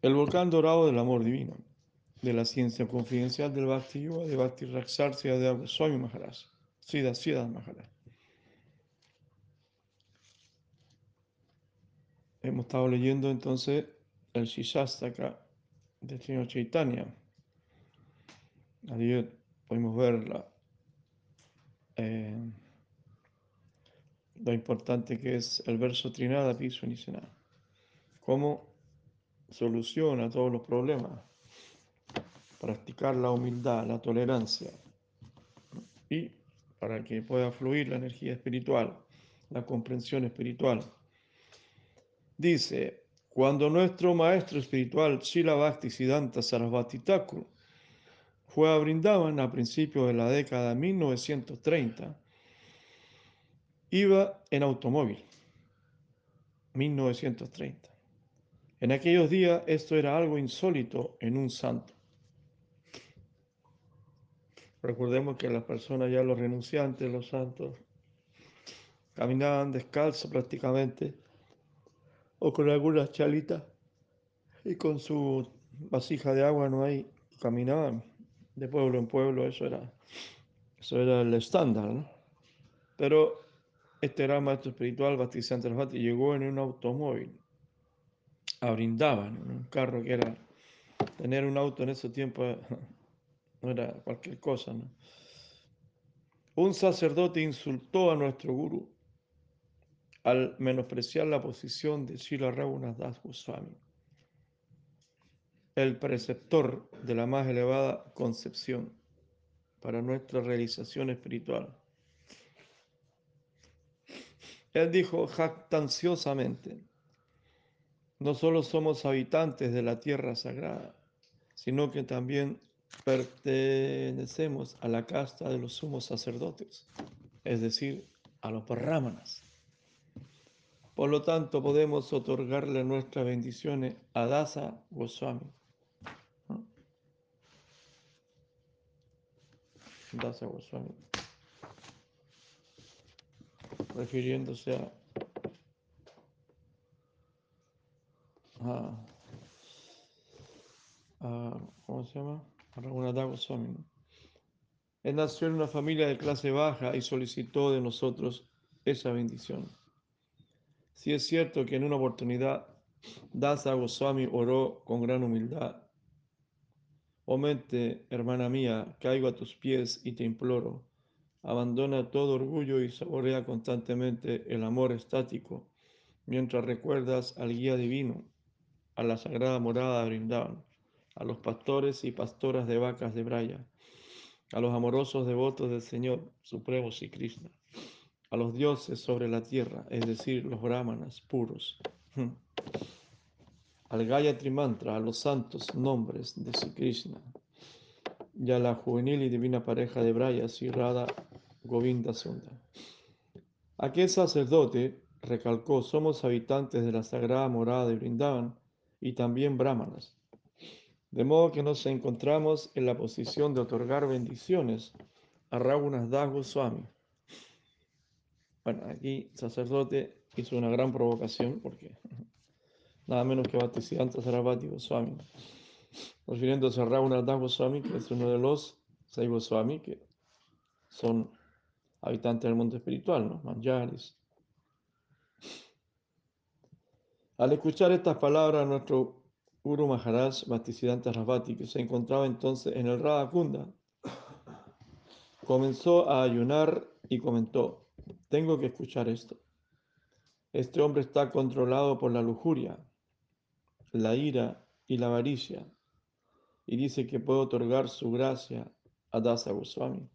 El volcán dorado del amor divino, de la ciencia confidencial del Bhakti Yoga, de Bhakti Raksarsia de Swami Maharaj, Siddha Siddha Maharaj. Hemos estado leyendo entonces el Shishastaka del Señor Chaitanya. Ayer pudimos ver la, eh, lo importante que es el verso Trinada Pisunisenada. Cómo soluciona todos los problemas. Practicar la humildad, la tolerancia. Y para que pueda fluir la energía espiritual, la comprensión espiritual. Dice, cuando nuestro maestro espiritual Shila Bhakti Siddhanta Sarasvati Thakur fue a Brindavan a principios de la década de 1930, iba en automóvil. 1930. En aquellos días esto era algo insólito en un santo. Recordemos que las personas ya los renunciantes, los santos, caminaban descalzos prácticamente o con algunas chalitas y con su vasija de agua no hay, caminaban de pueblo en pueblo, eso era, eso era el estándar, ¿no? Pero este era maestro espiritual, Bhaktisiddhanta Sarasvati, llegó en un automóvil a Brindavan, en un carro que era, tener un auto en ese tiempo no era cualquier cosa, ¿no? Un sacerdote insultó a nuestro gurú al menospreciar la posición de Srila Raghunath Goswami, el preceptor de la más elevada concepción para nuestra realización espiritual. Él dijo jactanciosamente, no solo somos habitantes de la tierra sagrada, sino que también pertenecemos a la casta de los sumos sacerdotes, es decir, a los brahmanas. Por lo tanto, podemos otorgarle nuestras bendiciones a Dasa Goswami. Dasa Goswami. Refiriéndose a, a, a ¿cómo se llama? A Raghunath Goswami. ¿no? Él nació en una familia de clase baja y solicitó de nosotros esa bendición. Si es cierto que en una oportunidad Dasa Goswami oró con gran humildad. Oh hermana mía, caigo a tus pies y te imploro. Abandona todo orgullo y saborea constantemente el amor estático mientras recuerdas al guía divino, a la sagrada morada de Brindavan, a los pastores y pastoras de vacas de Braya, a los amorosos devotos del Señor Supremo Sri Krishna a los dioses sobre la tierra, es decir, los brahmanas puros, al Gayatri Mantra, a los santos nombres de Sri Krishna, y a la juvenil y divina pareja de Braya, Sri Govinda Sundar. Aquel sacerdote recalcó, somos habitantes de la sagrada morada de Brindavan y también brahmanas, de modo que nos encontramos en la posición de otorgar bendiciones a Raghunath Das Goswami. Bueno, aquí sacerdote hizo una gran provocación porque nada menos que Bhaktisiddhanta Sarasvati Goswami, refiriéndose a Raghunath Das Goswami, que es uno de los seis Goswami que son habitantes del mundo espiritual, ¿no? Manjaris. Al escuchar estas palabras, nuestro Guru Maharaj Bhaktisiddhanta Sarasvati, que se encontraba entonces en el Radha Kunda, comenzó a ayunar y comentó, tengo que escuchar esto. Este hombre está controlado por la lujuria, la ira y la avaricia, y dice que puede otorgar su gracia a Dasa Goswami,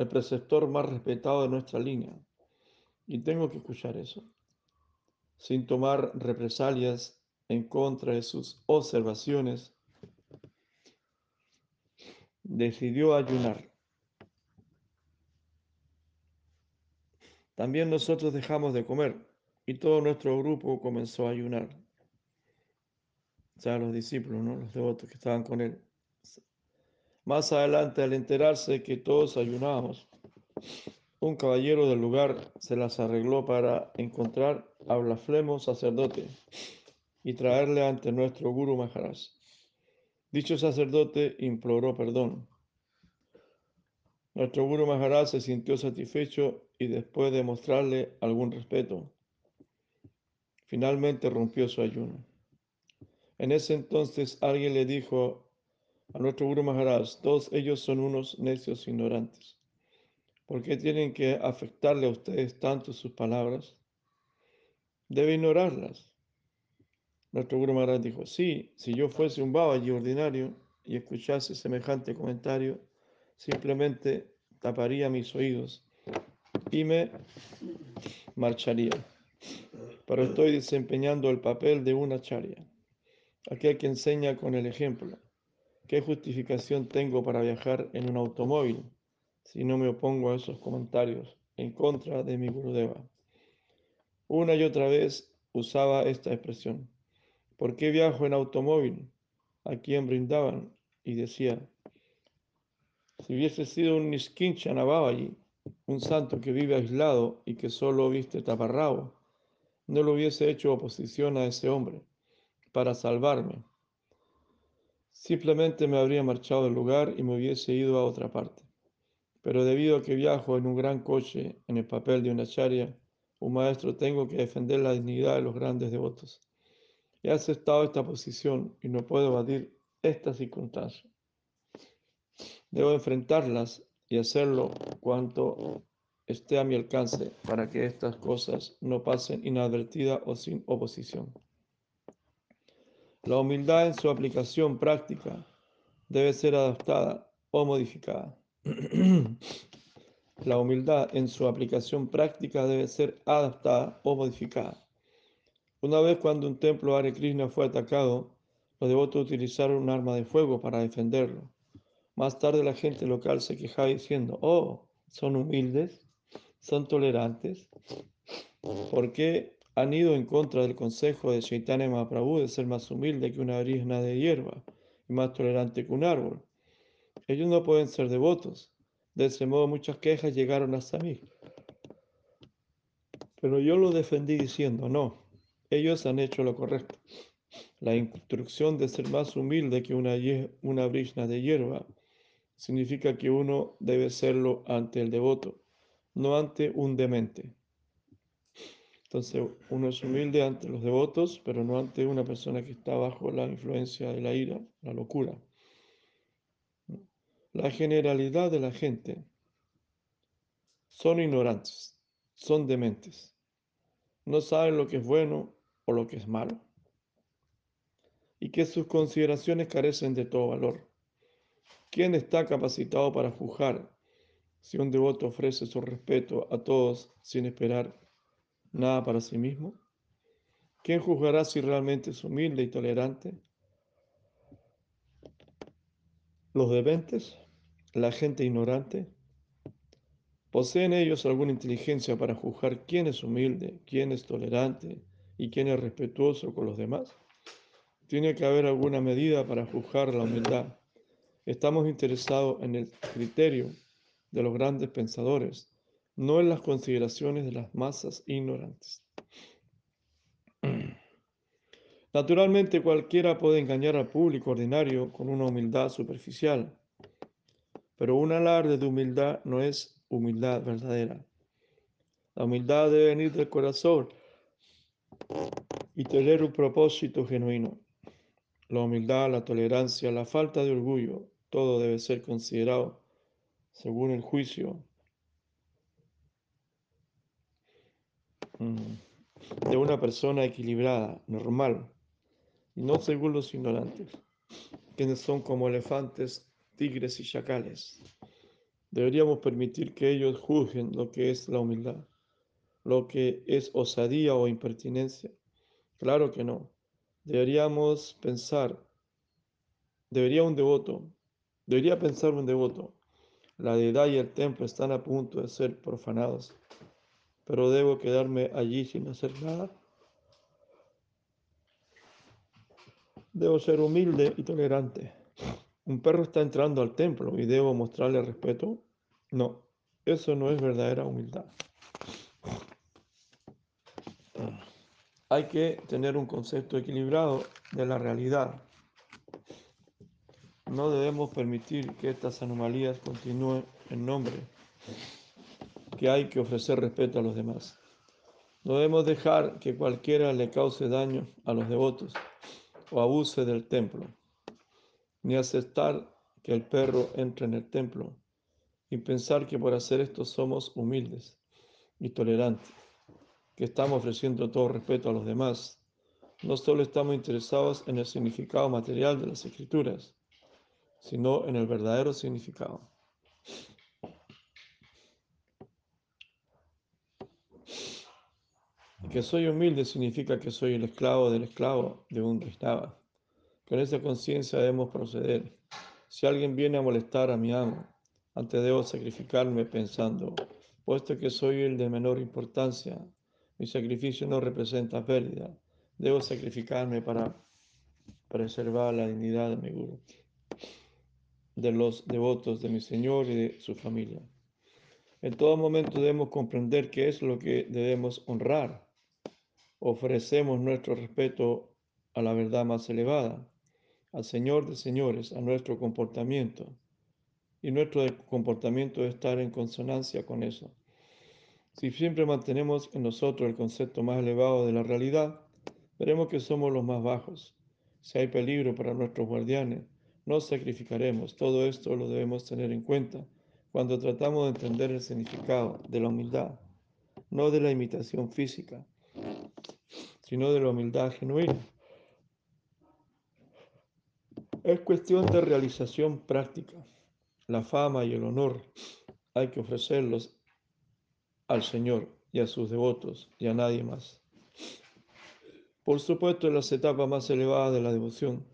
el preceptor más respetado de nuestra línea, y tengo que escuchar eso, sin tomar represalias en contra de sus observaciones, decidió ayunar. También nosotros dejamos de comer y todo nuestro grupo comenzó a ayunar. O sea, los discípulos, ¿no? los devotos que estaban con él. Más adelante, al enterarse que todos ayunábamos, un caballero del lugar se las arregló para encontrar a Blasfemo sacerdote y traerle ante nuestro Guru Maharaj. Dicho sacerdote imploró perdón. Nuestro Guru Maharaj se sintió satisfecho y después de mostrarle algún respeto, finalmente rompió su ayuno. En ese entonces alguien le dijo a nuestro Guru Maharaj, todos ellos son unos necios ignorantes. ¿Por qué tienen que afectarle a ustedes tanto sus palabras? Debe ignorarlas. Nuestro Guru Maharaj dijo, sí, si yo fuese un Babaji ordinario y escuchase semejante comentario, simplemente taparía mis oídos y me marcharía. Pero estoy desempeñando el papel de una charia, aquel que enseña con el ejemplo. ¿Qué justificación tengo para viajar en un automóvil si no me opongo a esos comentarios en contra de mi Gurudeva? Una y otra vez usaba esta expresión. ¿Por qué viajo en automóvil? ¿A quién brindaban? Y decía, si hubiese sido un Niskincha allí, un santo que vive aislado y que solo viste taparrabo, no le hubiese hecho oposición a ese hombre para salvarme. Simplemente me habría marchado del lugar y me hubiese ido a otra parte. Pero debido a que viajo en un gran coche en el papel de una charia, un maestro tengo que defender la dignidad de los grandes devotos. He aceptado esta posición y no puedo evadir esta circunstancia. Debo enfrentarlas y hacerlo cuanto esté a mi alcance para que estas cosas no pasen inadvertidas o sin oposición. La humildad en su aplicación práctica debe ser adaptada o modificada. La humildad en su aplicación práctica debe ser adaptada o modificada. Una vez cuando un templo Hare Krishna fue atacado, los devotos utilizaron un arma de fuego para defenderlo. Más tarde la gente local se quejaba diciendo, oh, son humildes, son tolerantes. ¿Por qué han ido en contra del consejo de Chaitanya Mahaprabhu de ser más humilde que una brisna de hierba y más tolerante que un árbol? Ellos no pueden ser devotos. De ese modo muchas quejas llegaron hasta mí. Pero yo lo defendí diciendo, no, ellos han hecho lo correcto. La instrucción de ser más humilde que una, una brisna de hierba significa que uno debe serlo ante el devoto, no ante un demente. Entonces uno es humilde ante los devotos, pero no ante una persona que está bajo la influencia de la ira, la locura. La generalidad de la gente son ignorantes, son dementes, no saben lo que es bueno o lo que es malo, y que sus consideraciones carecen de todo valor. ¿Quién está capacitado para juzgar si un devoto ofrece su respeto a todos sin esperar nada para sí mismo? ¿Quién juzgará si realmente es humilde y tolerante? Los dementes, la gente ignorante, ¿poseen ellos alguna inteligencia para juzgar quién es humilde, quién es tolerante y quién es respetuoso con los demás? Tiene que haber alguna medida para juzgar la humildad. Estamos interesados en el criterio de los grandes pensadores, no en las consideraciones de las masas ignorantes. Naturalmente cualquiera puede engañar al público ordinario con una humildad superficial, pero un alarde de humildad no es humildad verdadera. La humildad debe venir del corazón y tener un propósito genuino. La humildad, la tolerancia, la falta de orgullo, todo debe ser considerado según el juicio de una persona equilibrada, normal, y no según los ignorantes, quienes son como elefantes, tigres y chacales. Deberíamos permitir que ellos juzguen lo que es la humildad, lo que es osadía o impertinencia. Claro que no. Deberíamos pensar, debería un devoto, debería pensar un devoto, la deidad y el templo están a punto de ser profanados, pero debo quedarme allí sin hacer nada. Debo ser humilde y tolerante. Un perro está entrando al templo y debo mostrarle respeto. No, Eso no es verdadera humildad. Hay que tener un concepto equilibrado de la realidad. No debemos permitir que estas anomalías continúen en nombre que hay que ofrecer respeto a los demás. No debemos dejar que cualquiera le cause daño a los devotos o abuse del templo, ni aceptar que el perro entre en el templo y pensar que por hacer esto somos humildes y tolerantes que estamos ofreciendo todo respeto a los demás, no solo estamos interesados en el significado material de las escrituras, sino en el verdadero significado. Que soy humilde significa que soy el esclavo del esclavo de un Vaishnava. Con esa conciencia debemos proceder. Si alguien viene a molestar a mi amo, antes debo sacrificarme pensando, puesto que soy el de menor importancia, mi sacrificio no representa pérdida. Debo sacrificarme para preservar la dignidad de mi guru, de los devotos de mi Señor y de su familia. En todo momento debemos comprender qué es lo que debemos honrar. Ofrecemos nuestro respeto a la verdad más elevada, al Señor de señores, a nuestro comportamiento. Y nuestro comportamiento debe estar en consonancia con eso. Si siempre mantenemos en nosotros el concepto más elevado de la realidad, veremos que somos los más bajos. Si hay peligro para nuestros guardianes, nos sacrificaremos. Todo esto lo debemos tener en cuenta cuando tratamos de entender el significado de la humildad, no de la imitación física, sino de la humildad genuina. Es cuestión de realización práctica. La fama y el honor hay que ofrecerlos al Señor y a sus devotos y a nadie más. Por supuesto, en las etapas más elevadas de la devoción,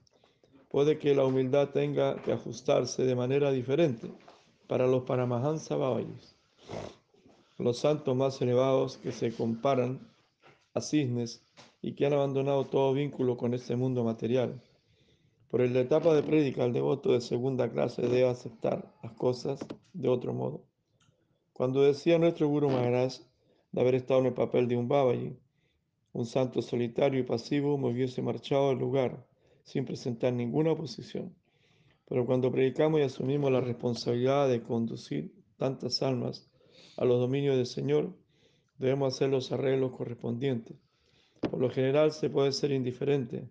puede que la humildad tenga que ajustarse de manera diferente para los Paramahansa Babayis, los santos más elevados que se comparan a cisnes y que han abandonado todo vínculo con este mundo material. Por la etapa de prédica, el devoto de segunda clase debe aceptar las cosas de otro modo. Cuando decía nuestro Guru Maharaj de haber estado en el papel de un Babaji, un santo solitario y pasivo, me hubiese marchado del lugar sin presentar ninguna oposición. Pero cuando predicamos y asumimos la responsabilidad de conducir tantas almas a los dominios del Señor, debemos hacer los arreglos correspondientes. Por lo general se puede ser indiferente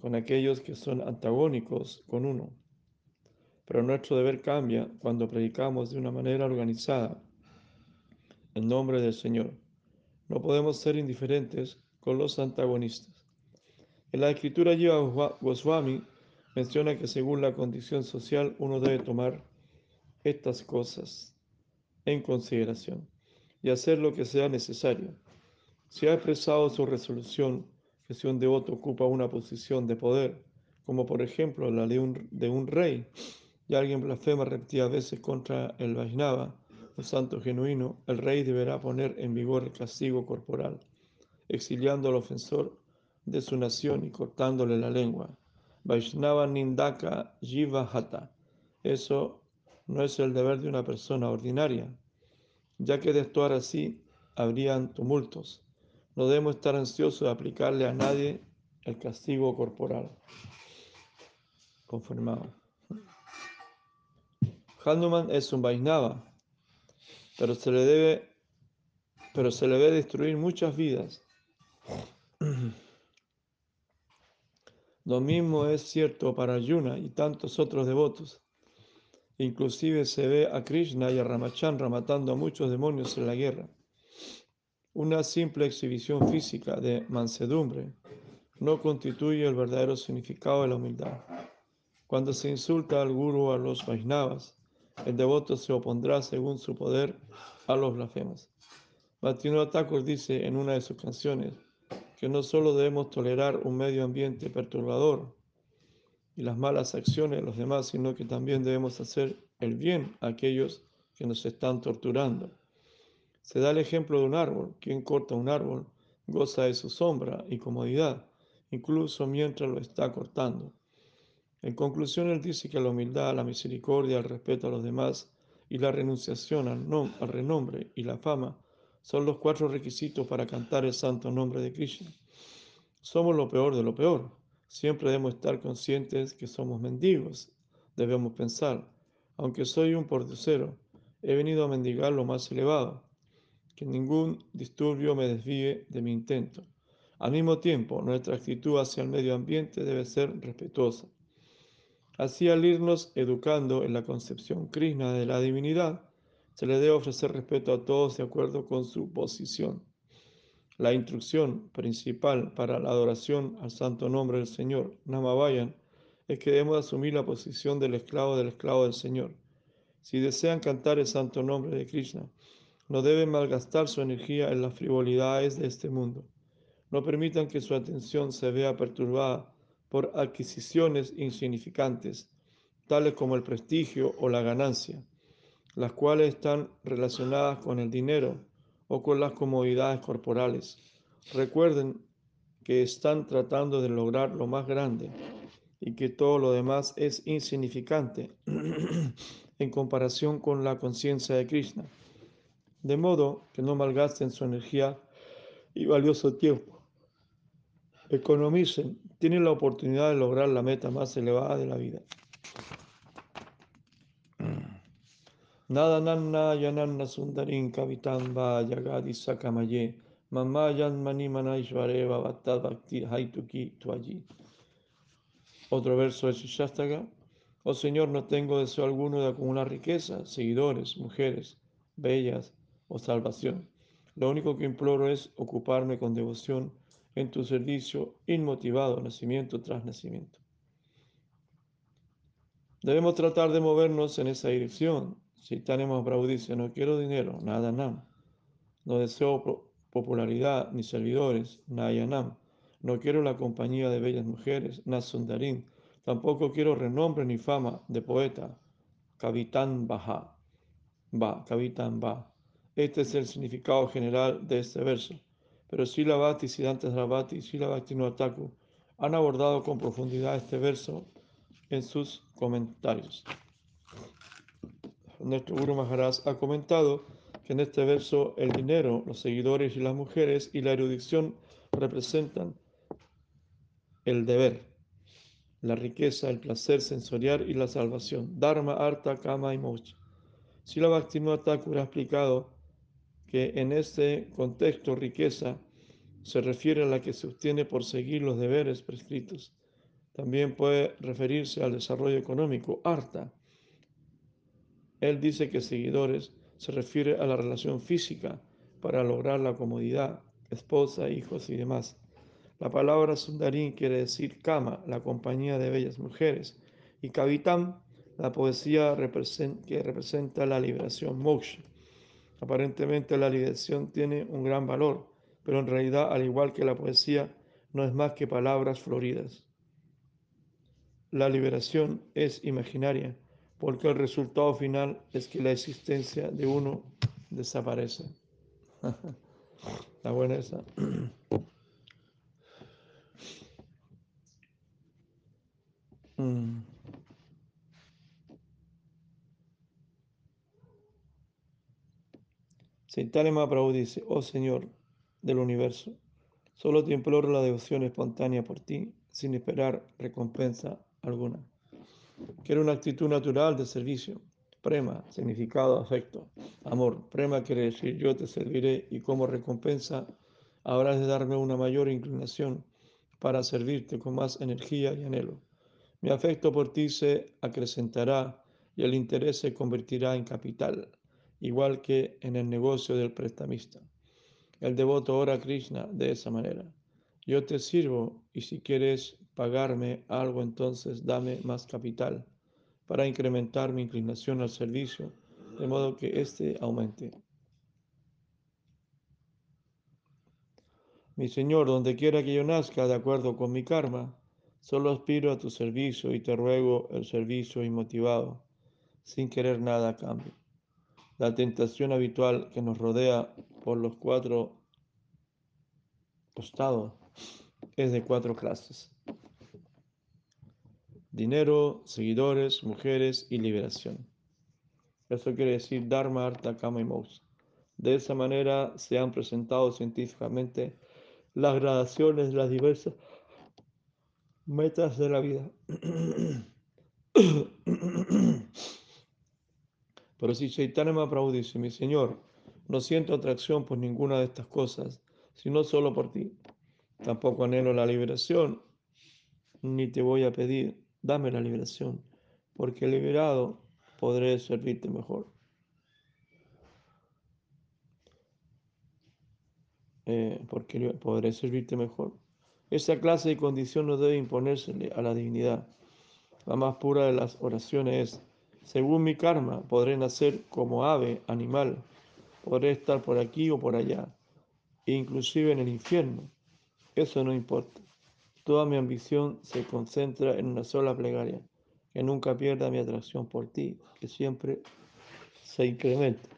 con aquellos que son antagónicos con uno. Pero nuestro deber cambia cuando predicamos de una manera organizada en nombre del Señor. No podemos ser indiferentes con los antagonistas. En la escritura Jiva Goswami menciona que según la condición social uno debe tomar estas cosas en consideración y hacer lo que sea necesario. Si ha expresado su resolución que si un devoto ocupa una posición de poder, como por ejemplo la de un, rey, y alguien blasfema repetidas veces contra el Vaisnava, un santo genuino, el rey deberá poner en vigor el castigo corporal, exiliando al ofensor de su nación y cortándole la lengua. Vaishnava Nindaka Jiva Hata. Eso no es el deber de una persona ordinaria, ya que de actuar así habrían tumultos. No debemos estar ansiosos de aplicarle a nadie el castigo corporal. Confirmado. Hanuman es un Vaisnava, pero se le debe, pero se le debe destruir muchas vidas. Lo mismo es cierto para Yuna y tantos otros devotos. Inclusive se ve a Krishna y a Ramachandra matando a muchos demonios en la guerra. Una simple exhibición física de mansedumbre no constituye el verdadero significado de la humildad. Cuando se insulta al guru o a los Vaisnavas, el devoto se opondrá según su poder a los blasfemos. Bhaktivinoda Thakur dice en una de sus canciones que no solo debemos tolerar un medio ambiente perturbador y las malas acciones de los demás, sino que también debemos hacer el bien a aquellos que nos están torturando. Se da el ejemplo de un árbol. Quien corta un árbol goza de su sombra y comodidad, incluso mientras lo está cortando. En conclusión, él dice que la humildad, la misericordia, el respeto a los demás y la renunciación al, al renombre y la fama son los cuatro requisitos para cantar el santo nombre de Krishna. Somos lo peor de lo peor. Siempre debemos estar conscientes que somos mendigos. Debemos pensar, aunque soy un pordiosero, he venido a mendigar lo más elevado. Que ningún disturbio me desvíe de mi intento. Al mismo tiempo, nuestra actitud hacia el medio ambiente debe ser respetuosa. Así, al irnos educando en la concepción krishna de la divinidad, se le debe ofrecer respeto a todos de acuerdo con su posición. La instrucción principal para la adoración al santo nombre del Señor, Namavayan, es que debemos asumir la posición del esclavo del esclavo del Señor. Si desean cantar el santo nombre de Krishna, no deben malgastar su energía en las frivolidades de este mundo. No permitan que su atención se vea perturbada por adquisiciones insignificantes, tales como el prestigio o la ganancia, las cuales están relacionadas con el dinero o con las comodidades corporales. Recuerden que están tratando de lograr lo más grande y que todo lo demás es insignificante en comparación con la conciencia de Krishna, de modo que no malgasten su energía y valioso tiempo. Economicen tienen la oportunidad de lograr la meta más elevada de la vida. Nada nanna yananna sundarin kavitam va yagadi sakamaye mamayan mani manaishvareva bhattad bhakti haituki tuayi. Otro verso de Shishastaga. Oh Señor, no tengo deseo alguno de acumular riqueza, seguidores, mujeres, bellas o salvación. Lo único que imploro es ocuparme con devoción en tu servicio inmotivado, nacimiento tras nacimiento. Debemos tratar de movernos en esa dirección. Tenemos Prabhu dice, no quiero dinero, nada nam. No deseo popularidad ni servidores, nayanam. No quiero la compañía de bellas mujeres, nasundarim. Tampoco quiero renombre ni fama de poeta, kavitan baja. Ba, kavitan ba. Este es el significado general de este verso pero Sila Bhakti, Siddhanta Sarabhati y Sila Bhakti Thakur han abordado con profundidad este verso en sus comentarios. Nuestro Guru Maharaj ha comentado que en este verso el dinero, los seguidores y las mujeres y la erudición representan el deber, la riqueza, el placer sensorial y la salvación. Dharma, Artha, Kama y Mocha. Sila Bhakti Thakur ha explicado que en este contexto riqueza se refiere a la que se obtiene por seguir los deberes prescritos. También puede referirse al desarrollo económico, harta. Él dice que seguidores se refiere a la relación física para lograr la comodidad, esposa, hijos y demás. La palabra sundarín quiere decir kama, la compañía de bellas mujeres, y kavitam, la poesía que representa la liberación moksha. Aparentemente la liberación tiene un gran valor, pero en realidad, al igual que la poesía, no es más que palabras floridas. La liberación es imaginaria, porque el resultado final es que la existencia de uno desaparece. La buena esa. Mm. Saitanya Mahaprabhu dice, oh Señor del universo, solo te imploro la devoción espontánea por ti, sin esperar recompensa alguna. Quiero una actitud natural de servicio. Prema, significado, afecto. Amor, prema quiere decir yo te serviré y como recompensa habrás de darme una mayor inclinación para servirte con más energía y anhelo. Mi afecto por ti se acrecentará y el interés se convertirá en capital igual que en el negocio del prestamista. El devoto ora a Krishna de esa manera. Yo te sirvo y si quieres pagarme algo, entonces dame más capital para incrementar mi inclinación al servicio, de modo que éste aumente. Mi Señor, donde quiera que yo nazca, de acuerdo con mi karma, solo aspiro a tu servicio y te ruego el servicio inmotivado, sin querer nada a cambio. La tentación habitual que nos rodea por los cuatro costados es de cuatro clases. Dinero, seguidores, mujeres y liberación. Eso quiere decir Dharma, Artha, Kama y Moksha. De esa manera se han presentado científicamente las gradaciones de las diversas metas de la vida. Pero si Chaitanya Mahaprabhu dice, mi Señor, no siento atracción por ninguna de estas cosas, sino solo por ti. Tampoco anhelo la liberación, ni te voy a pedir, dame la liberación, porque liberado podré servirte mejor. Eh, porque podré servirte mejor. Esa clase de condición no debe imponérsele a la divinidad. La más pura de las oraciones es, según mi karma, podré nacer como ave, animal, podré estar por aquí o por allá, inclusive en el infierno. Eso no importa. Toda mi ambición se concentra en una sola plegaria, que nunca pierda mi atracción por ti, que siempre se incremente.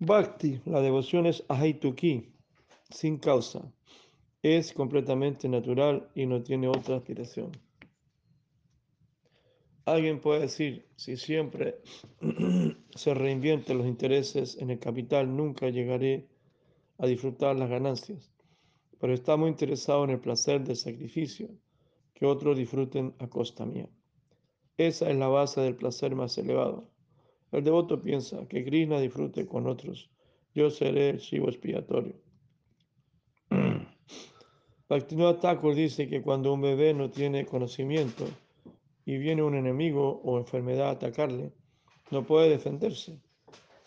Bhakti, la devoción es ahaituki, sin causa. Es completamente natural y no tiene otra aspiración. Alguien puede decir, si siempre se reinvierten los intereses en el capital, nunca llegaré a disfrutar las ganancias. Pero está muy interesado en el placer del sacrificio, que otros disfruten a costa mía. Esa es la base del placer más elevado. El devoto piensa que Krishna disfrute con otros. Yo seré el chivo expiatorio. Bhaktivinoda Thakur dice que cuando un bebé no tiene conocimiento y viene un enemigo o enfermedad a atacarle, no puede defenderse.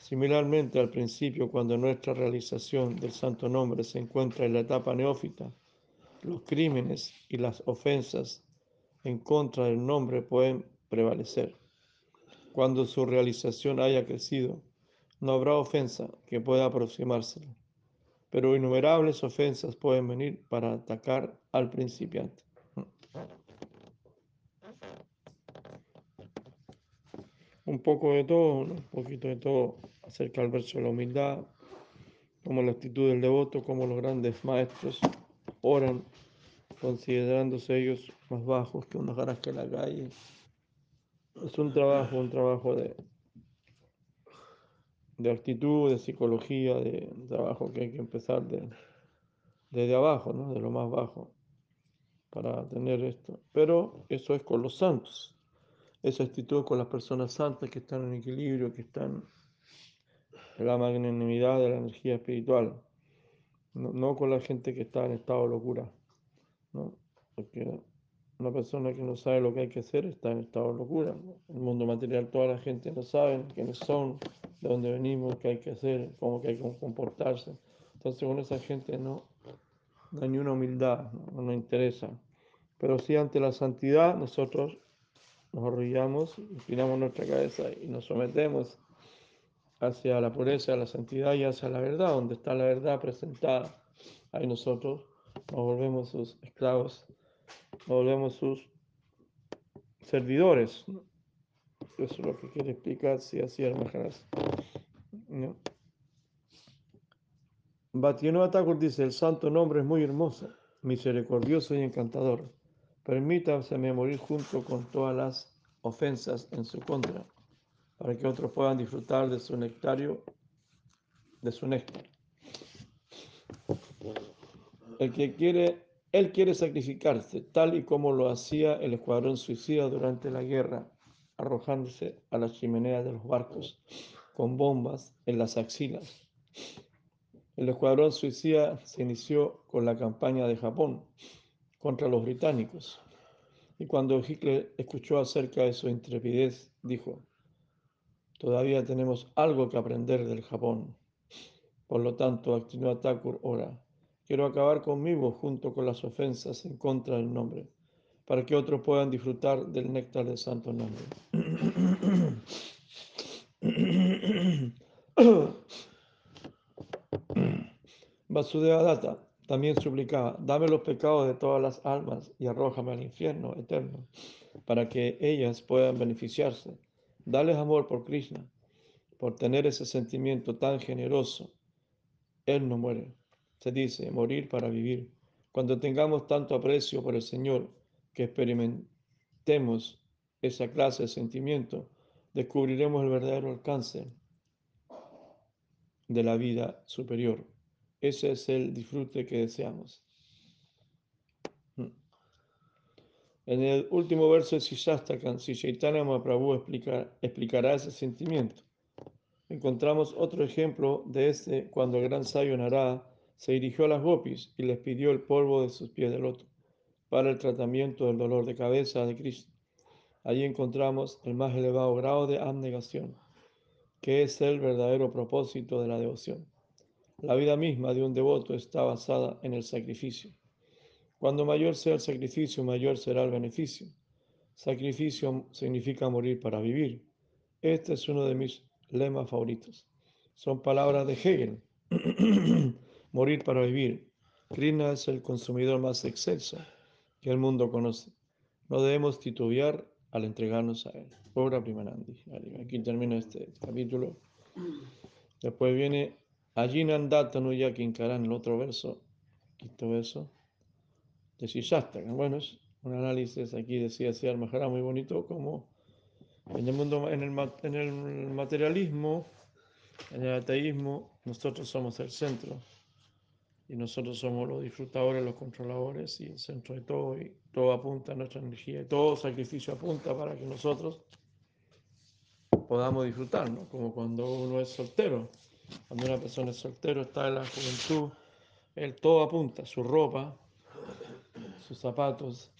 Similarmente, al principio, cuando nuestra realización del santo nombre se encuentra en la etapa neófita, los crímenes y las ofensas en contra del nombre pueden prevalecer. Cuando su realización haya crecido, no habrá ofensa que pueda aproximárselo, pero innumerables ofensas pueden venir para atacar al principiante. Un poco de todo, un poquito de todo acerca del verso de la humildad, como la actitud del devoto, como los grandes maestros oran considerándose ellos más bajos que unos ganas que la calle. Es un trabajo, un trabajo de, de actitud, de psicología, de trabajo que hay que empezar de, desde abajo, ¿no? de lo más bajo, para tener esto. Pero eso es con los santos. Esa actitud con las personas santas que están en equilibrio, que están en la magnanimidad de la energía espiritual. No, no con la gente que está en estado de locura. ¿no? Porque una persona que no sabe lo que hay que hacer está en estado de locura. El mundo material toda la gente no sabe quiénes son, de dónde venimos, qué hay que hacer, cómo que hay que comportarse. Entonces con esa gente no, no hay ni una humildad, no nos interesa. Pero sí ante la santidad nosotros nos arrodillamos, inclinamos nuestra cabeza y nos sometemos hacia la pureza, la santidad y hacia la verdad, donde está la verdad presentada. Ahí nosotros nos volvemos sus esclavos nos volvemos sus servidores. Eso es lo que quiere explicar si así Maharaj. ¿No? Thakur dice, el santo nombre es muy hermoso, misericordioso y encantador. Permítaseme morir junto con todas las ofensas en su contra, para que otros puedan disfrutar de su nectario, de su néctar. El que quiere él quiere sacrificarse, tal y como lo hacía el escuadrón suicida durante la guerra, arrojándose a las chimeneas de los barcos con bombas en las axilas. El escuadrón suicida se inició con la campaña de Japón contra los británicos. Y cuando Hitler escuchó acerca de su intrepidez, dijo, todavía tenemos algo que aprender del Japón. Por lo tanto, Actinua Thakur ora, Quiero acabar conmigo junto con las ofensas en contra del nombre, para que otros puedan disfrutar del néctar del santo nombre. Vasudeva Data también suplicaba, dame los pecados de todas las almas y arrójame al infierno eterno, para que ellas puedan beneficiarse. Dales amor por Krishna, por tener ese sentimiento tan generoso. Él no muere se dice, morir para vivir. Cuando tengamos tanto aprecio por el Señor que experimentemos esa clase de sentimiento, descubriremos el verdadero alcance de la vida superior. Ese es el disfrute que deseamos. Hmm. En el último verso de Sishastakan, si Chaitanya Mahaprabhu explicará ese sentimiento. Encontramos otro ejemplo de este cuando el gran sabio Narada se dirigió a las gopis y les pidió el polvo de sus pies de loto para el tratamiento del dolor de cabeza de Cristo. Allí encontramos el más elevado grado de abnegación, que es el verdadero propósito de la devoción. La vida misma de un devoto está basada en el sacrificio. Cuando mayor sea el sacrificio, mayor será el beneficio. Sacrificio significa morir para vivir. Este es uno de mis lemas favoritos. Son palabras de Hegel. morir para vivir. Krishna es el consumidor más excelso que el mundo conoce. No debemos titubear al entregarnos a él. Obra Primanandi. Aquí termina este capítulo. Después viene Ajinandata Nuyakinkara en el otro verso, quinto verso, de Sishastaka. Bueno, es un análisis aquí decía Siddhar Maharaj muy bonito, como en el mundo, en el, en el materialismo, en el ateísmo, nosotros somos el centro y nosotros somos los disfrutadores, los controladores y el centro de todo, y todo apunta a nuestra energía, y todo sacrificio apunta para que nosotros podamos disfrutar, ¿no? Como cuando uno es soltero, cuando una persona es soltero, está en la juventud, él todo apunta, su ropa, sus zapatos,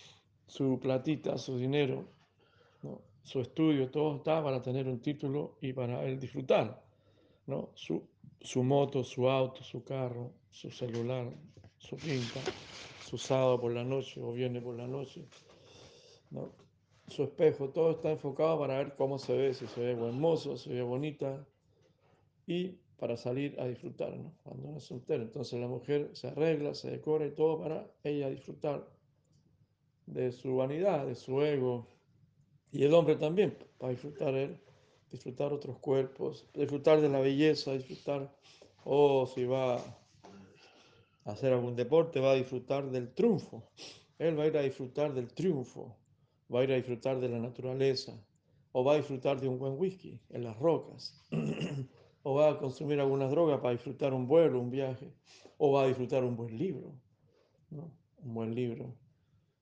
su platita, su dinero, su estudio, todo está para tener un título y para él disfrutar, ¿no? Su, su moto, su auto, su carro, su celular, su pinta, su sábado por la noche o viene por la noche, ¿no? su espejo, todo está enfocado para ver cómo se ve, si se ve hermoso, si se ve bonita y para salir a disfrutar, ¿no? cuando uno es soltero. Entonces la mujer se arregla, se decora y todo para ella disfrutar de su vanidad, de su ego y el hombre también, para disfrutar él disfrutar otros cuerpos, disfrutar de la belleza, disfrutar, o si va a hacer algún deporte, va a disfrutar del triunfo. Él va a ir a disfrutar del triunfo, va a ir a disfrutar de la naturaleza, o va a disfrutar de un buen whisky en las rocas, o va a consumir algunas drogas para disfrutar un vuelo, un viaje, o va a disfrutar un buen libro, ¿no? un buen libro,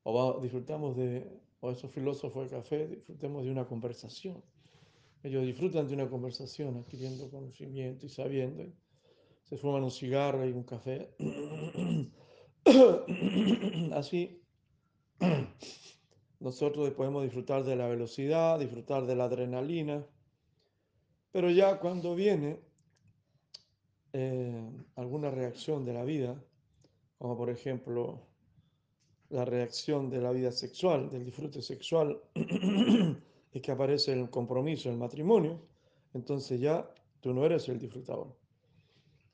o va, disfrutamos de, o esos filósofos de café, disfrutemos de una conversación. Ellos disfrutan de una conversación, adquiriendo conocimiento y sabiendo. Se fuman un cigarro y un café. Así, nosotros podemos disfrutar de la velocidad, disfrutar de la adrenalina, pero ya cuando viene eh, alguna reacción de la vida, como por ejemplo la reacción de la vida sexual, del disfrute sexual, es que aparece el compromiso, el matrimonio, entonces ya tú no eres el disfrutador.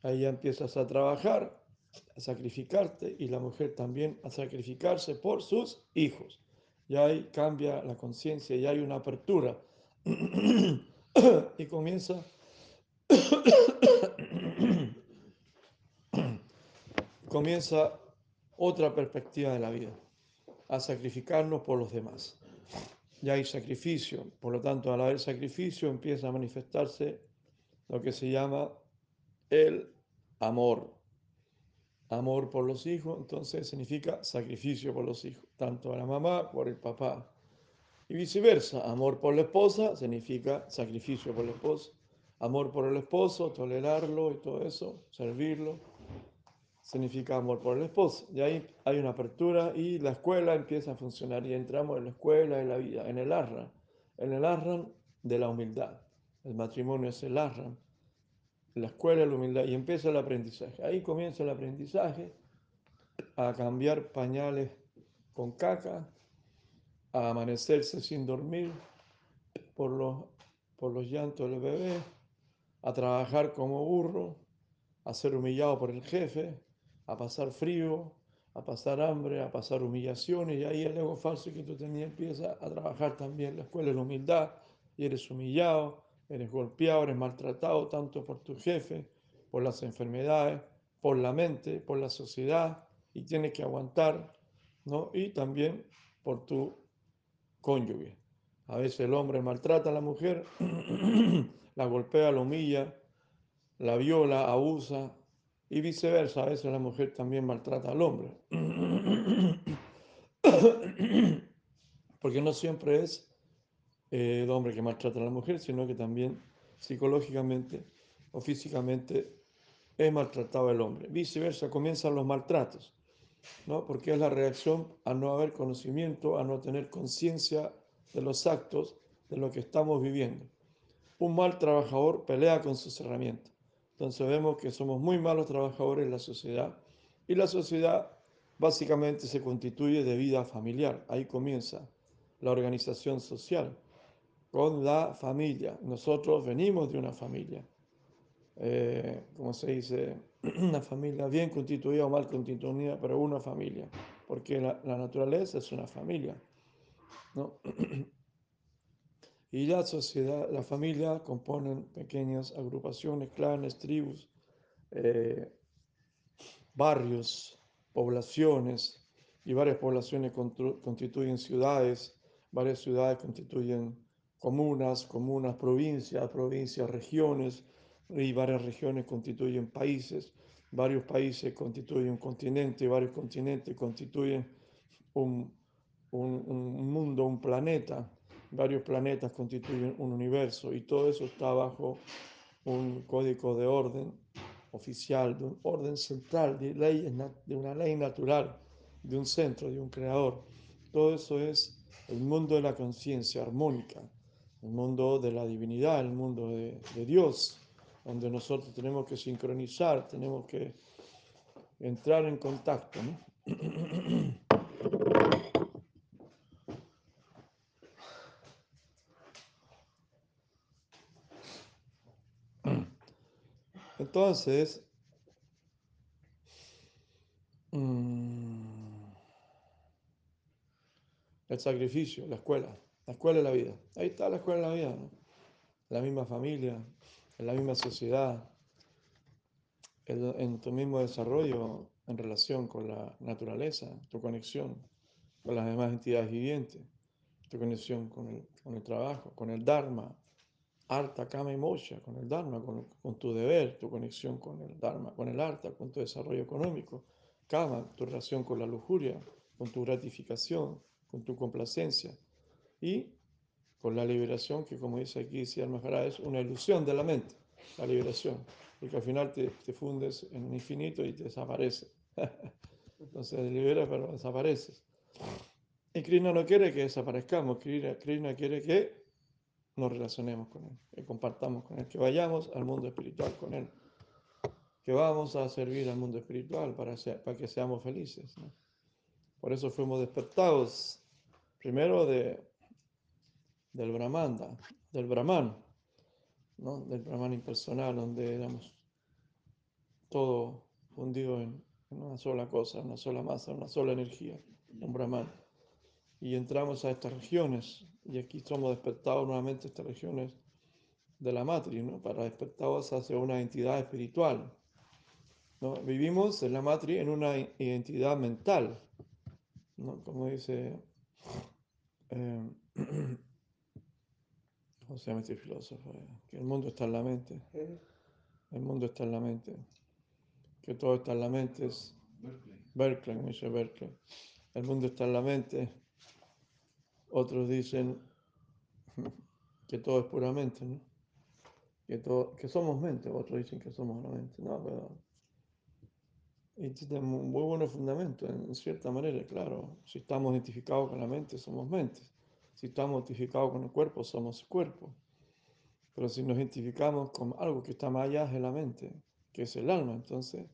Ahí ya empiezas a trabajar, a sacrificarte y la mujer también a sacrificarse por sus hijos. Y ahí cambia la conciencia y hay una apertura. y comienza comienza otra perspectiva de la vida, a sacrificarnos por los demás ya hay sacrificio. Por lo tanto, al haber sacrificio empieza a manifestarse lo que se llama el amor. Amor por los hijos, entonces significa sacrificio por los hijos, tanto a la mamá por el papá. Y viceversa, amor por la esposa significa sacrificio por la esposa. Amor por el esposo, tolerarlo y todo eso, servirlo significa amor por el esposo. Y ahí hay una apertura y la escuela empieza a funcionar y entramos en la escuela, en la vida, en el arran, en el arran de la humildad. El matrimonio es el arran, la escuela es la humildad y empieza el aprendizaje. Ahí comienza el aprendizaje a cambiar pañales con caca, a amanecerse sin dormir por los, por los llantos del bebé, a trabajar como burro, a ser humillado por el jefe, a pasar frío, a pasar hambre, a pasar humillaciones, y ahí el ego falso que tú tenías empieza a trabajar también. La escuela es la humildad, y eres humillado, eres golpeado, eres maltratado tanto por tu jefe, por las enfermedades, por la mente, por la sociedad, y tienes que aguantar, ¿no? Y también por tu cónyuge. A veces el hombre maltrata a la mujer, la golpea, la humilla, la viola, abusa y viceversa. A veces la mujer también maltrata al hombre. Porque no siempre es eh, el hombre que maltrata a la mujer, sino que también psicológicamente o físicamente es maltratado el hombre. Viceversa, comienzan los maltratos, ¿no? porque es la reacción a no haber conocimiento, a no tener conciencia de los actos, de lo que estamos viviendo. Un mal trabajador pelea con sus herramientas. Entonces vemos que somos muy malos trabajadores en la sociedad y la sociedad básicamente se constituye de vida familiar. Ahí comienza la organización social con la familia. Nosotros venimos de una familia. Eh, como se dice, una familia bien constituida o mal constituida, pero una familia, porque la, la naturaleza es una familia. ¿no? Y la sociedad, la familia componen pequeñas agrupaciones, clanes, tribus, eh, barrios, poblaciones, y varias poblaciones constituyen ciudades, varias ciudades constituyen comunas, comunas, provincias, provincias, regiones, y varias regiones constituyen países, varios países constituyen un continente, varios continentes constituyen un, un, un mundo, un planeta, varios planetas constituyen un universo y todo eso está bajo un código de orden oficial, de un orden central, de, leyes, de una ley natural, de un centro, de un creador. Todo eso es el mundo de la conciencia armónica, el mundo de la divinidad, el mundo de, de Dios, donde nosotros tenemos que sincronizar, tenemos que entrar en contacto. Entonces, mmm, el sacrificio, la escuela, la escuela de la vida. Ahí está la escuela de la vida, ¿no? La misma familia, en la misma sociedad, en tu mismo desarrollo en relación con la naturaleza, tu conexión con las demás entidades vivientes, tu conexión con el, con el trabajo, con el Dharma, Arta, Kama y Moksha, con el Dharma, con, tu deber, tu conexión con el Dharma, con el Arta, con tu desarrollo económico, Kama, tu relación con la lujuria, con tu gratificación, con tu complacencia. Y con la liberación, que como dice aquí Maharaj, es una ilusión de la mente, la liberación, porque al final te, fundes en un infinito y te desaparece. Entonces liberas, pero desapareces. Y Krishna no quiere que desaparezcamos, Krishna, Krishna quiere que nos relacionemos con Él, que compartamos con Él, que vayamos al mundo espiritual con Él, que vamos a servir al mundo espiritual para, para que seamos felices. Por eso fuimos despertados primero de, del Brahmanda, del Brahman, ¿no? del Brahman impersonal, donde éramos todo fundido en, una sola cosa, una sola masa, una sola energía, un Brahman. Y entramos a estas regiones y aquí somos despertados nuevamente estas regiones de la matriz, ¿no? para despertados hacia una entidad espiritual. ¿no? Vivimos en la matriz en una identidad mental, ¿no? como dice eh, ¿cómo se llama este filósofo? Que el mundo está en la mente. El mundo está en la mente. Que todo está en la mente es Berkeley, como dice Berkeley. El mundo está en la mente otros dicen que todo es puramente, ¿no? Que, todo, que somos mente, otros dicen que somos la mente. No, pero. Y tiene muy buenos fundamentos, en cierta manera, claro. Si estamos identificados con la mente, somos mente. Si estamos identificados con el cuerpo, somos cuerpo. Pero si nos identificamos con algo que está más allá de la mente, que es el alma, entonces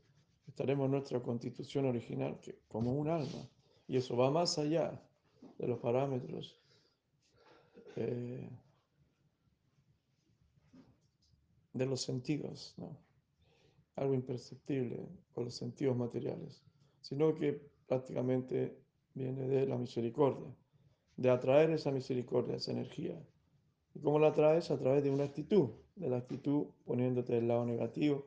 estaremos en nuestra constitución original que, como un alma. Y eso va más allá de los parámetros eh, de los sentidos, ¿no? algo imperceptible por los sentidos materiales, sino que prácticamente viene de la misericordia, de atraer esa misericordia, esa energía. ¿Y cómo la atraes? A través de una actitud, de la actitud poniéndote del lado negativo,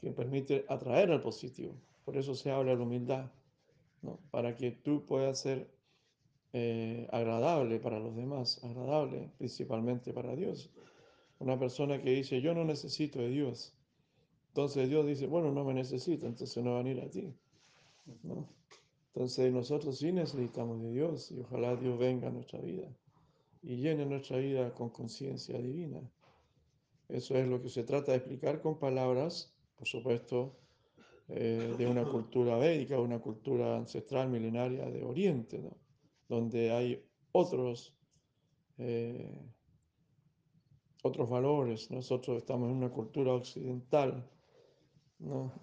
que permite atraer al positivo. Por eso se habla de la humildad, ¿no? para que tú puedas ser eh, agradable para los demás, agradable principalmente para Dios. Una persona que dice, yo no necesito de Dios. Entonces Dios dice, bueno, no me necesita, entonces no van a ir a ti. ¿no? Entonces nosotros sí necesitamos de Dios y ojalá Dios venga a nuestra vida y llene nuestra vida con conciencia divina. Eso es lo que se trata de explicar con palabras, por supuesto, eh, de una cultura védica, una cultura ancestral milenaria de Oriente, ¿no? donde hay otros, eh, otros valores. Nosotros estamos en una cultura occidental, ¿no?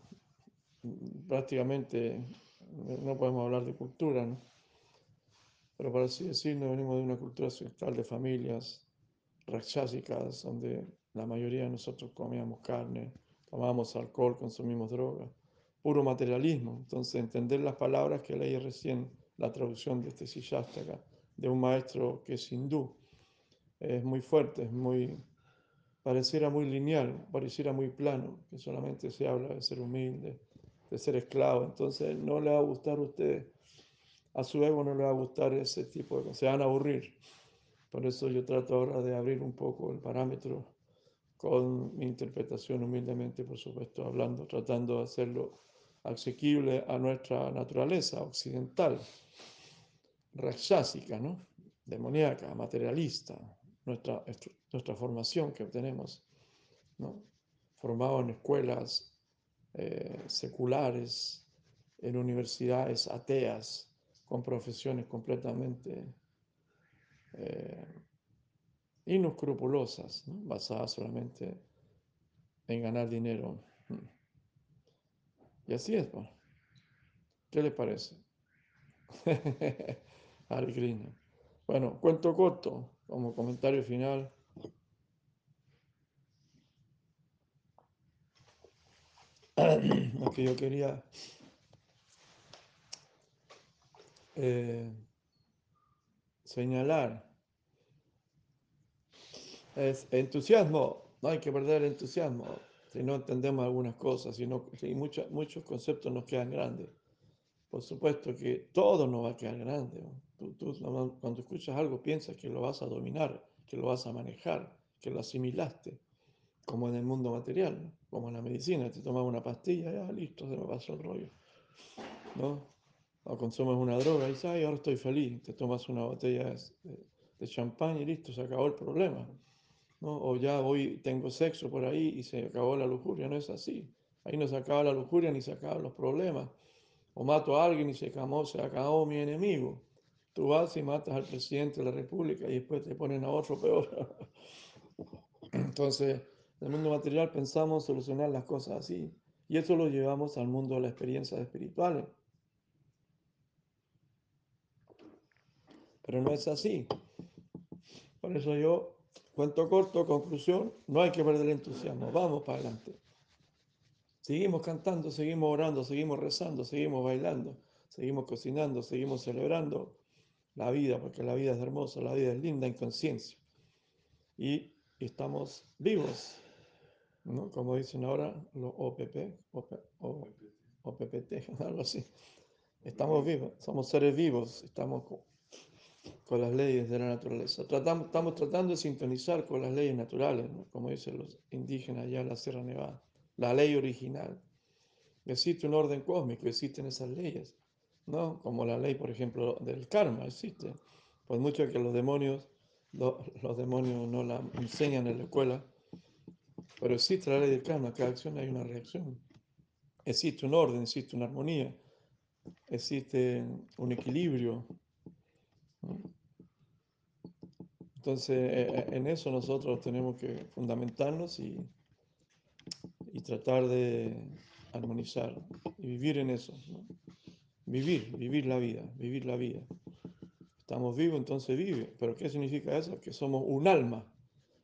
prácticamente no podemos hablar de cultura, ¿no? pero por así decirlo, venimos de una cultura occidental de familias rakshásicas, donde la mayoría de nosotros comíamos carne, tomábamos alcohol, consumimos droga, puro materialismo. Entonces, entender las palabras que leí recién, la traducción de este Sillastaka, de un maestro que es hindú, es muy fuerte, es muy, pareciera muy lineal, pareciera muy plano, que solamente se habla de ser humilde, de ser esclavo. Entonces, no le va a gustar a usted, a su ego no le va a gustar ese tipo de cosas, se van a aburrir. Por eso yo trato ahora de abrir un poco el parámetro con mi interpretación humildemente, por supuesto, hablando, tratando de hacerlo asequible a nuestra naturaleza occidental, rakshasica, ¿no? demoníaca, materialista, nuestra, nuestra formación que obtenemos, ¿no? formado en escuelas eh, seculares, en universidades ateas, con profesiones completamente eh, inescrupulosas, basadas solamente en ganar dinero. Y así es, ¿no? ¿qué les parece? Bueno, cuento corto, como comentario final. Lo que yo quería eh, señalar es entusiasmo, no hay que perder el entusiasmo si no entendemos algunas cosas, sino, si muchos, muchos conceptos nos quedan grandes. Por supuesto que todo no va a quedar grande. Tú, tú, cuando escuchas algo piensas que lo vas a dominar, que lo vas a manejar, que lo asimilaste, como en el mundo material, como en la medicina, te tomas una pastilla, ya listo, se me pasó el rollo. ¿no? O consumes una droga y dices, ahora estoy feliz, te tomas una botella de, de champán y listo, se acabó el problema. ¿no? O ya hoy tengo sexo por ahí y se acabó la lujuria, no es así. Ahí no se acaba la lujuria ni se acaban los problemas. O mato a alguien y se acabó, se acabó mi enemigo. Tú vas y matas al presidente de la República y después te ponen a otro peor. Entonces, en el mundo material pensamos solucionar las cosas así. Y eso lo llevamos al mundo de las experiencias espirituales. Pero no es así. Por eso yo Cuento corto, conclusión, no hay que perder el entusiasmo, vamos para adelante. Seguimos cantando, seguimos orando, seguimos rezando, seguimos bailando, seguimos cocinando, seguimos celebrando la vida, porque la vida es hermosa, la vida es linda en conciencia. Y estamos vivos, ¿no? Como dicen ahora los OPP, OPPT, algo así. Estamos vivos, somos seres vivos, estamos con las leyes de la naturaleza. Tratamos, estamos tratando de sintonizar con las leyes naturales, como dicen los indígenas allá en la Sierra Nevada, la ley original. Existe un orden cósmico, existen esas leyes, ¿no? Como la ley, por ejemplo, del karma, existe. Pues mucho que los demonios, los, los demonios no la enseñan en la escuela, pero existe la ley del karma, cada acción hay una reacción. Existe un orden, existe una armonía, existe un equilibrio, entonces, eh, eh, en eso nosotros tenemos que fundamentarnos y, y tratar de armonizar y vivir en eso. Vivir, vivir la vida, vivir la vida. Estamos vivos, entonces vive. ¿Pero qué significa eso? Que somos un alma,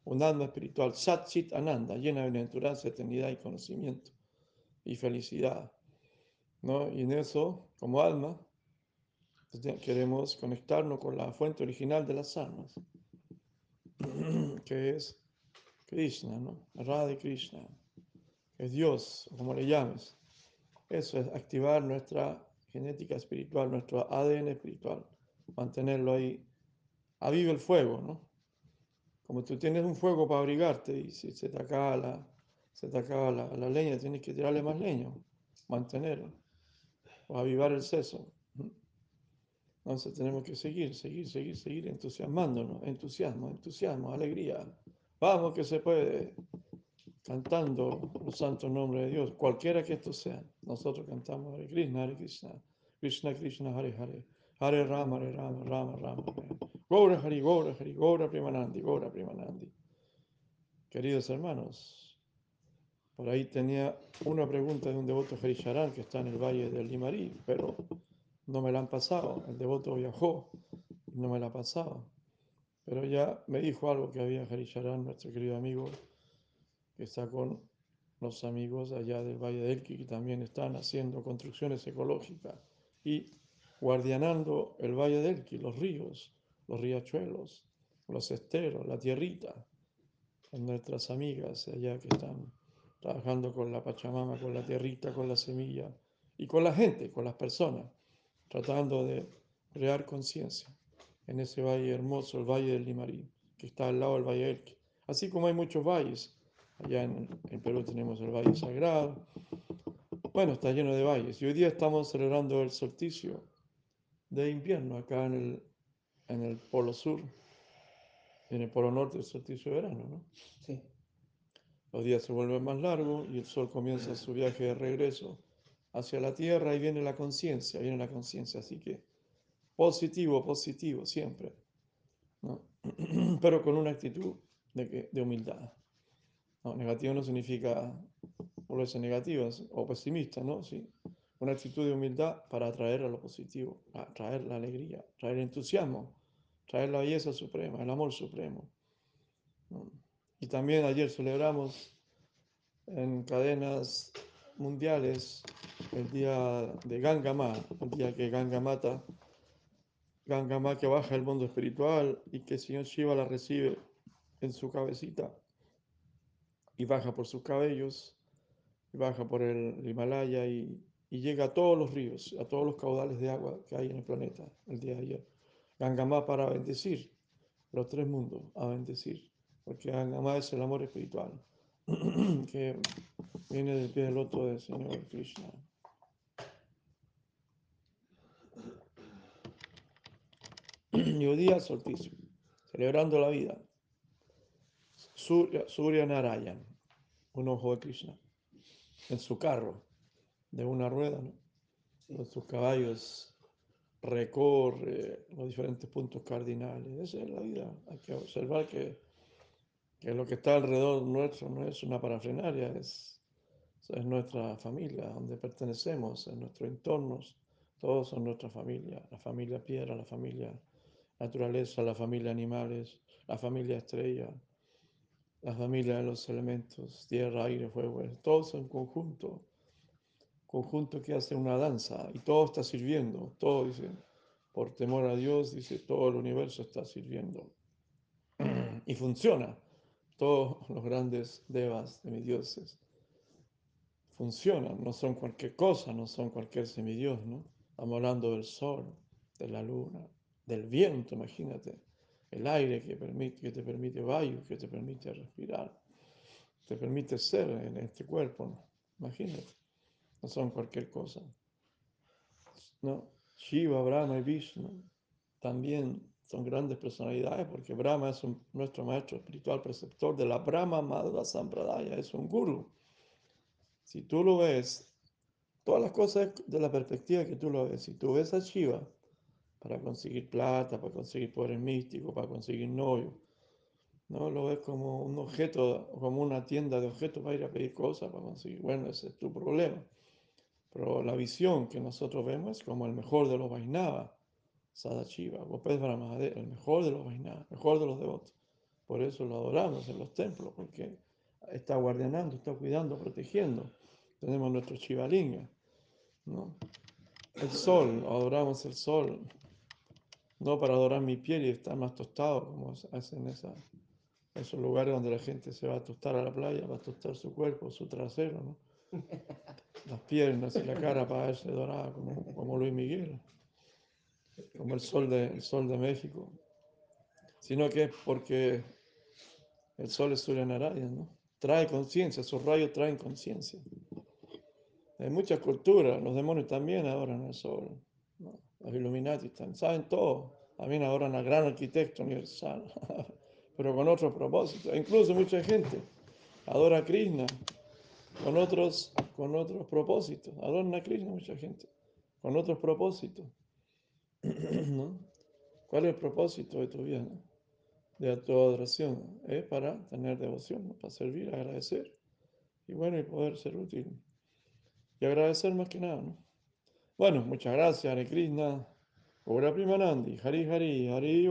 un alma espiritual, Sat Chit Ananda, llena de bienaventuranza, eternidad y conocimiento y felicidad. ¿no? Y en eso, como alma, queremos conectarnos con la fuente original de las almas, que es Krishna, ¿no? Radha Krishna, es Dios, como le llames. Eso es activar nuestra genética espiritual, nuestro ADN espiritual, mantenerlo ahí. Aviva el fuego, ¿no? Como tú tienes un fuego para abrigarte y si se te acaba la, se te acaba la, leña, tienes que tirarle más leña, mantenerlo, o avivar el seso. Entonces tenemos que seguir, seguir, seguir, seguir entusiasmándonos, entusiasmo, entusiasmo, alegría. Vamos que se puede, cantando los santos nombres de Dios, cualquiera que estos sean. Nosotros cantamos Hare Krishna, Hare Krishna, Krishna Krishna, Hare Hare, Hare Rama, Hare Rama, Rama Rama, Hare Gaura Hari, Gaura Hari, Gaura Primanandi, Gaura Primanandi. Queridos hermanos, por ahí tenía una pregunta de un devoto Harisharan que está en el valle del Limarí, pero no me la han pasado. El devoto viajó y no me la ha pasado. Pero ya me dijo algo que había Harisharan, nuestro querido amigo, que está con los amigos allá del Valle de Elqui, que también están haciendo construcciones ecológicas y guardianando el Valle de Elqui, los ríos, los riachuelos, los esteros, la tierrita, con nuestras amigas allá que están trabajando con la Pachamama, con la tierrita, con la semilla y con la gente, con las personas, tratando de crear conciencia en ese valle hermoso, el Valle del Limarí, que está al lado del Valle Elqui. Así como hay muchos valles, allá en, en Perú tenemos el Valle Sagrado, bueno, está lleno de valles. Y hoy día estamos celebrando el solsticio de invierno acá en el, en el Polo Sur, en el Polo Norte el solsticio de verano, ¿no? Sí. Los días se vuelven más largos y el sol comienza su viaje de regreso hacia la Tierra y viene la conciencia, viene la conciencia. Así que positivo, positivo, siempre. ¿no? Pero con una actitud de, que, de humildad. No, negativo no significa volverse negativas o pesimistas, ¿no? Sí. Una actitud de humildad para atraer a lo positivo, para traer la alegría, traer el entusiasmo, traer la belleza suprema, el amor supremo. Y también ayer celebramos en cadenas mundiales el día de Gangama, el día que Ganga mata, Gangama que baja el mundo espiritual y que el señor Shiva la recibe en su cabecita y baja por sus cabellos, y baja por el Himalaya y, y, llega a todos los ríos, a todos los caudales de agua que hay en el planeta el día de ayer. Gangama para bendecir los tres mundos, a bendecir, porque Gangama es el amor espiritual que viene del pie del loto del Señor Krishna. Y hoy día solsticio, celebrando la vida. Surya, Surya Narayan, un ojo de Krishna, en su carro, de una rueda, ¿no? con sus caballos, recorre los diferentes puntos cardinales. Esa es la vida. Hay que observar que, que lo que está alrededor nuestro no es una parafrenaria, es, es nuestra familia, donde pertenecemos, en nuestros entornos. Todos son nuestra familia, la familia piedra, la familia naturaleza, la familia animales, la familia estrella, la familia de los elementos, tierra, aire, fuego, todos en conjunto, conjunto que hace una danza y todo está sirviendo, todo dice, por temor a Dios, dice, todo el universo está sirviendo. Y funciona, todos los grandes devas de mis dioses funcionan, no son cualquier cosa, no son cualquier semidios, ¿no? Estamos hablando del sol, de la luna, del viento, imagínate, el aire que, permite, que te permite vayu, que te permite respirar, te permite ser en este cuerpo, imagínate, no son cualquier cosa. ¿no? Shiva, Brahma y Vishnu también son grandes personalidades porque Brahma es nuestro maestro espiritual preceptor de la Brahma Madhva Sampradaya, es un guru. Si tú lo ves, todas las cosas de la perspectiva que tú lo ves, si tú ves a Shiva, para conseguir plata, para conseguir poderes místicos, para conseguir novio. No lo ves como un objeto, como una tienda de objetos para ir a pedir cosas, para conseguir. Bueno, ese es tu problema. Pero la visión que nosotros vemos es como el mejor de los Vaisnavas, Sadachiva, Gopes Brahmadev, el mejor de los Vaisnavas, el mejor de los devotos. Por eso lo adoramos en los templos, porque está guardianando, está cuidando, protegiendo. Tenemos nuestro Chivalinga, ¿no? El sol, adoramos el sol, no para adorar mi piel y estar más tostado, como hacen esa, esos lugares donde la gente se va a tostar a la playa, va a tostar su cuerpo, su trasero, ¿no? Las piernas y la cara para verse dorada como, como Luis Miguel. como el sol de, el sol de México, sino que es porque el sol es Surya Narayana, ¿no? Trae conciencia, sus rayos traen conciencia. Hay muchas culturas, los demonios también adoran al sol, ¿no? los Illuminati están, saben todo, también adoran al gran arquitecto universal, pero con otros propósitos. Incluso mucha gente adora a Krishna con otros, con otros propósitos. Adoran a Krishna mucha gente con otros propósitos. ¿Cuál es el propósito de tu vida? De tu adoración. Es para tener devoción, para servir, agradecer. Y bueno, y poder ser útil. Y agradecer más que nada. ¿no? Bueno, muchas gracias, Hare Krishna. Ora Primanandi, Hari Hari, Hari.